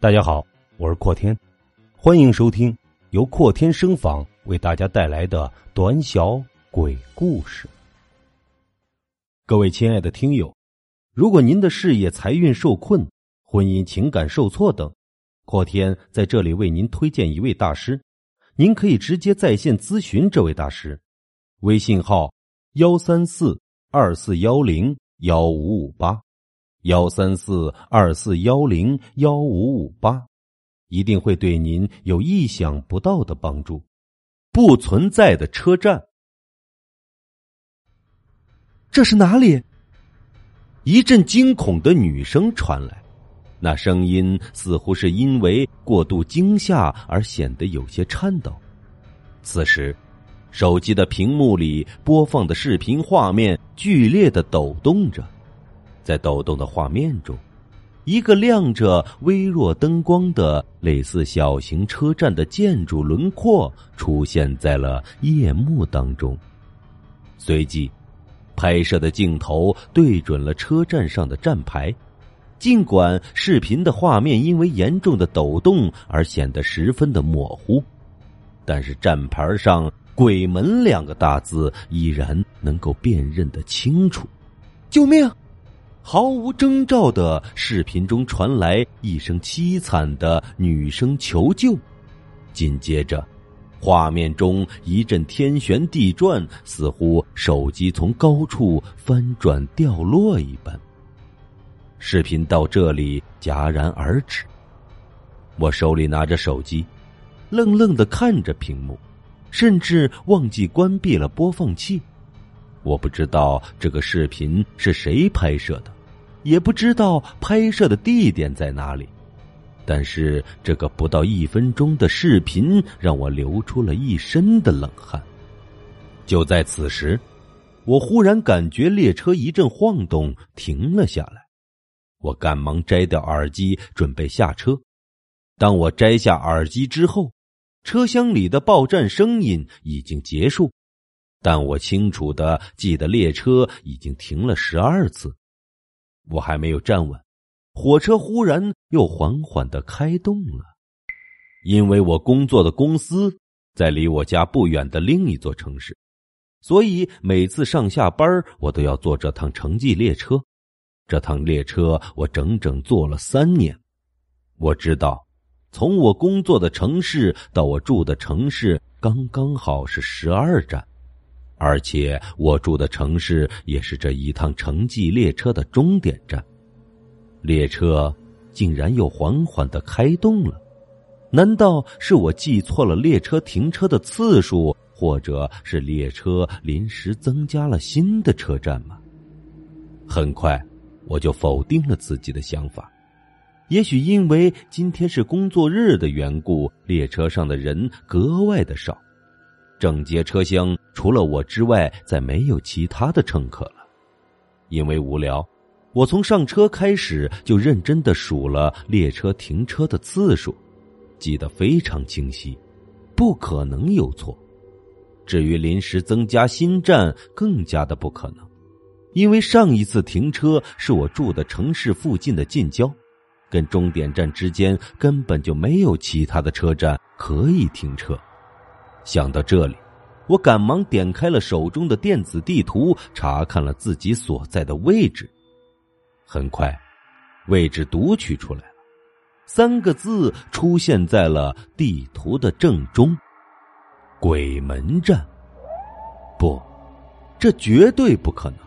大家好，我是阔天，欢迎收听由阔天声访为大家带来的短小鬼故事。各位亲爱的听友，如果您的事业财运受困、婚姻情感受挫等，阔天在这里为您推荐一位大师，您可以直接在线咨询这位大师，微信号幺三四二四幺零幺五五八。幺三四二四幺零幺五五八，一定会对您有意想不到的帮助。不存在的车站，这是哪里？一阵惊恐的女声传来，那声音似乎是因为过度惊吓而显得有些颤抖。此时，手机的屏幕里播放的视频画面剧烈的抖动着。在抖动的画面中，一个亮着微弱灯光的类似小型车站的建筑轮廓出现在了夜幕当中。随即，拍摄的镜头对准了车站上的站牌。尽管视频的画面因为严重的抖动而显得十分的模糊，但是站牌上“鬼门”两个大字依然能够辨认的清楚。救命！毫无征兆的视频中传来一声凄惨的女声求救，紧接着，画面中一阵天旋地转，似乎手机从高处翻转掉落一般。视频到这里戛然而止，我手里拿着手机，愣愣的看着屏幕，甚至忘记关闭了播放器。我不知道这个视频是谁拍摄的。也不知道拍摄的地点在哪里，但是这个不到一分钟的视频让我流出了一身的冷汗。就在此时，我忽然感觉列车一阵晃动，停了下来。我赶忙摘掉耳机，准备下车。当我摘下耳机之后，车厢里的报站声音已经结束，但我清楚的记得列车已经停了十二次。我还没有站稳，火车忽然又缓缓的开动了。因为我工作的公司在离我家不远的另一座城市，所以每次上下班我都要坐这趟城际列车。这趟列车我整整坐了三年。我知道，从我工作的城市到我住的城市，刚刚好是十二站。而且我住的城市也是这一趟城际列车的终点站，列车竟然又缓缓的开动了，难道是我记错了列车停车的次数，或者是列车临时增加了新的车站吗？很快，我就否定了自己的想法，也许因为今天是工作日的缘故，列车上的人格外的少。整节车厢除了我之外，再没有其他的乘客了。因为无聊，我从上车开始就认真的数了列车停车的次数，记得非常清晰，不可能有错。至于临时增加新站，更加的不可能，因为上一次停车是我住的城市附近的近郊，跟终点站之间根本就没有其他的车站可以停车。想到这里，我赶忙点开了手中的电子地图，查看了自己所在的位置。很快，位置读取出来了，三个字出现在了地图的正中：鬼门站。不，这绝对不可能！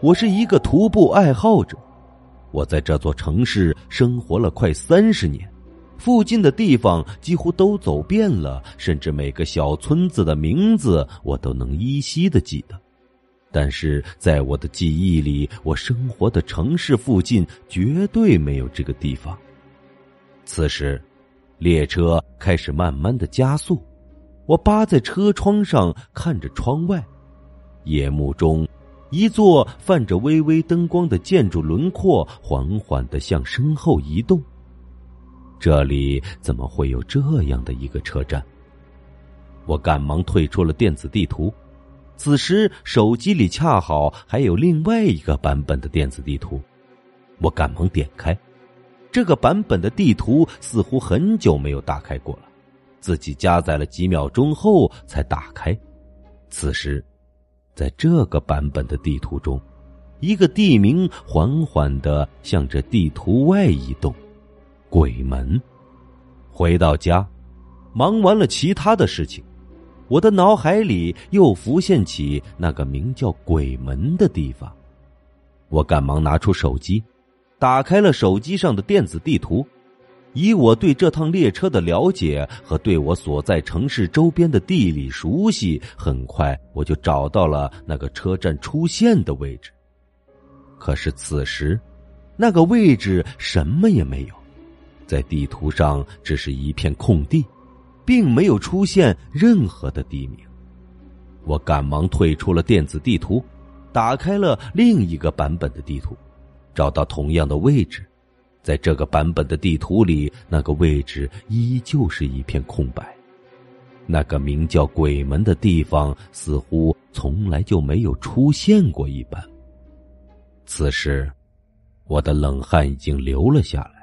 我是一个徒步爱好者，我在这座城市生活了快三十年。附近的地方几乎都走遍了，甚至每个小村子的名字我都能依稀的记得。但是在我的记忆里，我生活的城市附近绝对没有这个地方。此时，列车开始慢慢的加速，我扒在车窗上看着窗外，夜幕中，一座泛着微微灯光的建筑轮廓缓缓的向身后移动。这里怎么会有这样的一个车站？我赶忙退出了电子地图。此时手机里恰好还有另外一个版本的电子地图，我赶忙点开。这个版本的地图似乎很久没有打开过了，自己加载了几秒钟后才打开。此时，在这个版本的地图中，一个地名缓缓的向着地图外移动，鬼门。回到家，忙完了其他的事情，我的脑海里又浮现起那个名叫鬼门的地方。我赶忙拿出手机，打开了手机上的电子地图。以我对这趟列车的了解和对我所在城市周边的地理熟悉，很快我就找到了那个车站出现的位置。可是此时，那个位置什么也没有，在地图上只是一片空地，并没有出现任何的地名。我赶忙退出了电子地图，打开了另一个版本的地图，找到同样的位置。在这个版本的地图里，那个位置依旧是一片空白。那个名叫鬼门的地方，似乎从来就没有出现过一般。此时，我的冷汗已经流了下来，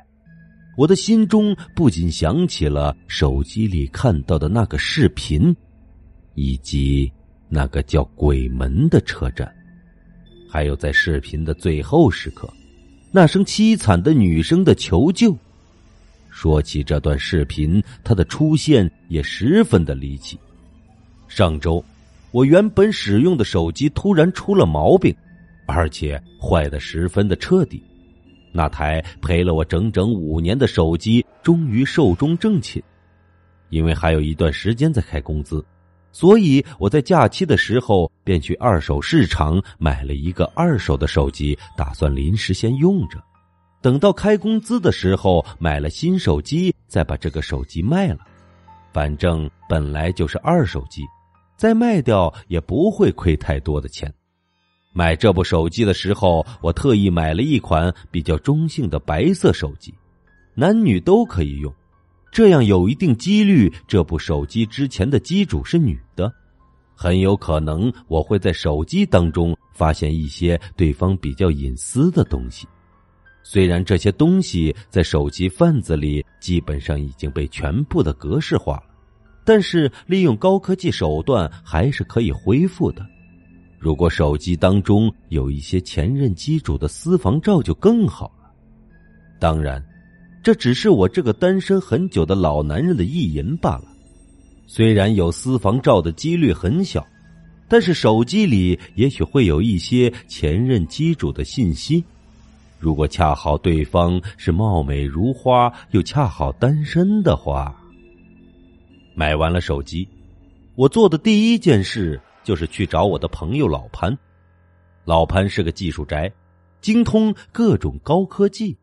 我的心中不仅想起了手机里看到的那个视频，以及那个叫鬼门的车站，还有在视频的最后时刻。那声凄惨的女声的求救。说起这段视频，它的出现也十分的离奇。上周，我原本使用的手机突然出了毛病，而且坏的十分的彻底。那台陪了我整整五年的手机终于寿终正寝。因为还有一段时间在开工资。所以我在假期的时候便去二手市场买了一个二手的手机，打算临时先用着，等到开工资的时候买了新手机，再把这个手机卖了。反正本来就是二手机，再卖掉也不会亏太多的钱。买这部手机的时候，我特意买了一款比较中性的白色手机，男女都可以用。这样有一定几率，这部手机之前的机主是女的，很有可能我会在手机当中发现一些对方比较隐私的东西。虽然这些东西在手机贩子里基本上已经被全部的格式化了，但是利用高科技手段还是可以恢复的。如果手机当中有一些前任机主的私房照就更好了。当然。这只是我这个单身很久的老男人的意淫罢了。虽然有私房照的几率很小，但是手机里也许会有一些前任机主的信息。如果恰好对方是貌美如花，又恰好单身的话，买完了手机，我做的第一件事就是去找我的朋友老潘。老潘是个技术宅，精通各种高科技。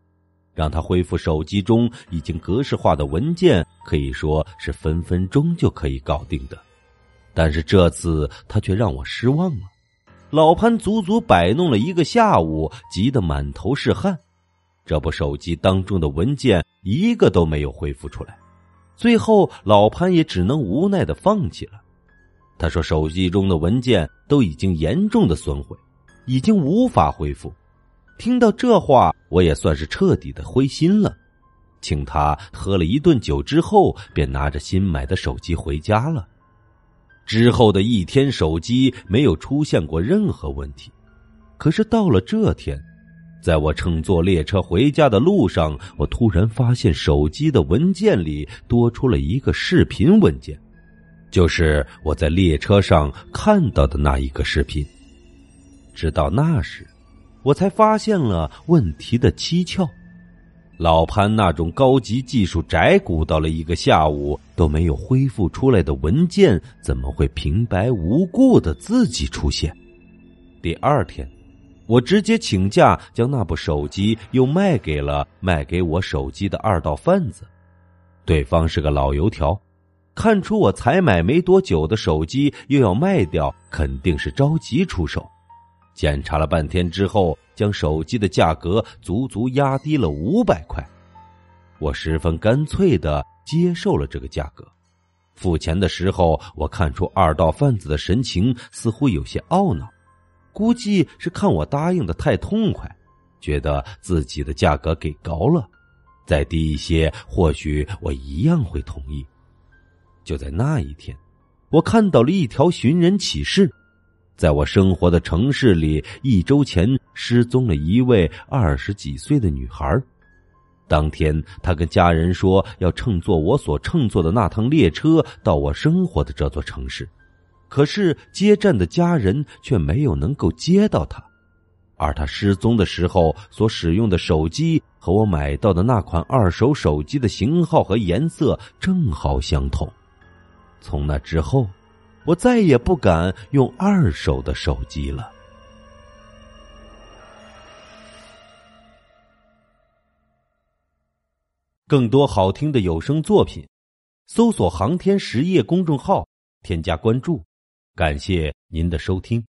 让他恢复手机中已经格式化的文件，可以说是分分钟就可以搞定的。但是这次他却让我失望了。老潘足足摆弄了一个下午，急得满头是汗。这部手机当中的文件一个都没有恢复出来。最后，老潘也只能无奈的放弃了。他说：“手机中的文件都已经严重的损毁，已经无法恢复。”听到这话，我也算是彻底的灰心了。请他喝了一顿酒之后，便拿着新买的手机回家了。之后的一天，手机没有出现过任何问题。可是到了这天，在我乘坐列车回家的路上，我突然发现手机的文件里多出了一个视频文件，就是我在列车上看到的那一个视频。直到那时。我才发现了问题的蹊跷，老潘那种高级技术宅，鼓捣了一个下午都没有恢复出来的文件，怎么会平白无故的自己出现？第二天，我直接请假，将那部手机又卖给了卖给我手机的二道贩子。对方是个老油条，看出我才买没多久的手机又要卖掉，肯定是着急出手。检查了半天之后，将手机的价格足足压低了五百块。我十分干脆的接受了这个价格。付钱的时候，我看出二道贩子的神情似乎有些懊恼，估计是看我答应的太痛快，觉得自己的价格给高了。再低一些，或许我一样会同意。就在那一天，我看到了一条寻人启事，在我生活的城市里，一周前失踪了一位二十几岁的女孩。当天，她跟家人说要乘坐我所乘坐的那趟列车到我生活的这座城市，可是接站的家人却没有能够接到她。而她失踪的时候所使用的手机和我买到的那款二手手机的型号和颜色正好相同。从那之后，我再也不敢用二手的手机了。更多好听的有声作品，搜索“航天实业”公众号，添加关注。感谢您的收听。